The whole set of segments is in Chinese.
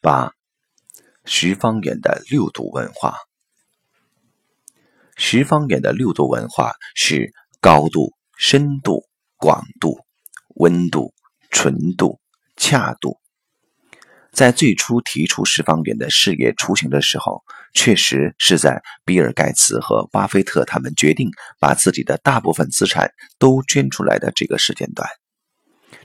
八，十方圆的六度文化。十方圆的六度文化是高度、深度、广度、温度、纯度、恰度。在最初提出十方园的事业雏形的时候，确实是在比尔·盖茨和巴菲特他们决定把自己的大部分资产都捐出来的这个时间段。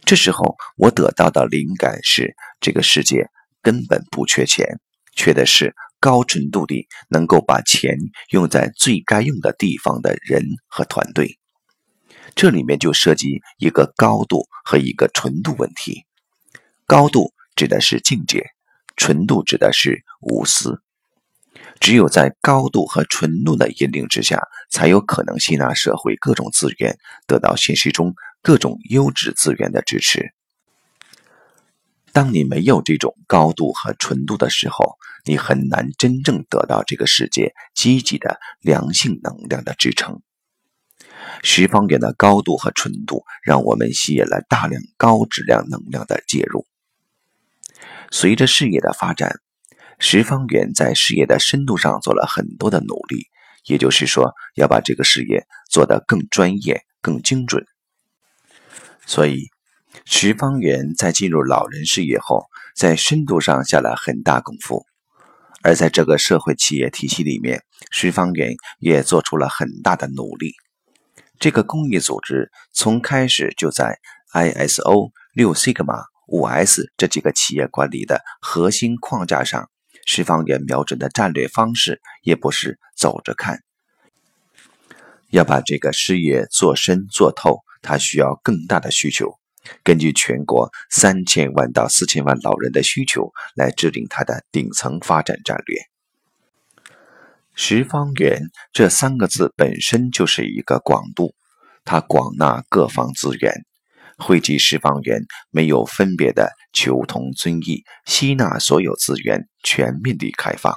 这时候，我得到的灵感是：这个世界根本不缺钱，缺的是高纯度的能够把钱用在最该用的地方的人和团队。这里面就涉及一个高度和一个纯度问题。高度指的是境界，纯度指的是无私。只有在高度和纯度的引领之下，才有可能吸纳社会各种资源，得到现实中。各种优质资源的支持。当你没有这种高度和纯度的时候，你很难真正得到这个世界积极的良性能量的支撑。十方圆的高度和纯度，让我们吸引了大量高质量能量的介入。随着事业的发展，十方圆在事业的深度上做了很多的努力，也就是说，要把这个事业做得更专业、更精准。所以，石方圆在进入老人事业后，在深度上下了很大功夫。而在这个社会企业体系里面，石方圆也做出了很大的努力。这个公益组织从开始就在 ISO、六 Sigma、五 S 这几个企业管理的核心框架上，石方圆瞄准的战略方式也不是走着看，要把这个事业做深做透。它需要更大的需求，根据全国三千万到四千万老人的需求来制定它的顶层发展战略。十方圆这三个字本身就是一个广度，它广纳各方资源，汇集十方圆没有分别的求同尊异，吸纳所有资源，全面的开放。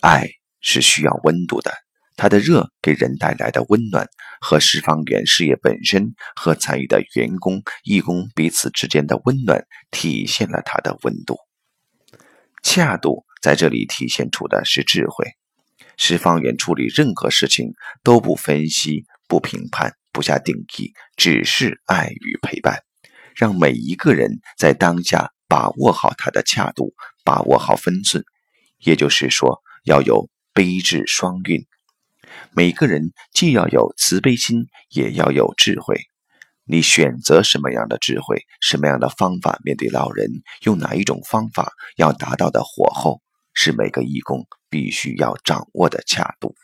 爱是需要温度的。它的热给人带来的温暖，和十方园事业本身和参与的员工、义工彼此之间的温暖，体现了它的温度。恰度在这里体现出的是智慧。十方园处理任何事情都不分析、不评判、不下定义，只是爱与陪伴，让每一个人在当下把握好它的恰度，把握好分寸。也就是说，要有悲智双运。每个人既要有慈悲心，也要有智慧。你选择什么样的智慧，什么样的方法面对老人，用哪一种方法要达到的火候，是每个义工必须要掌握的恰度。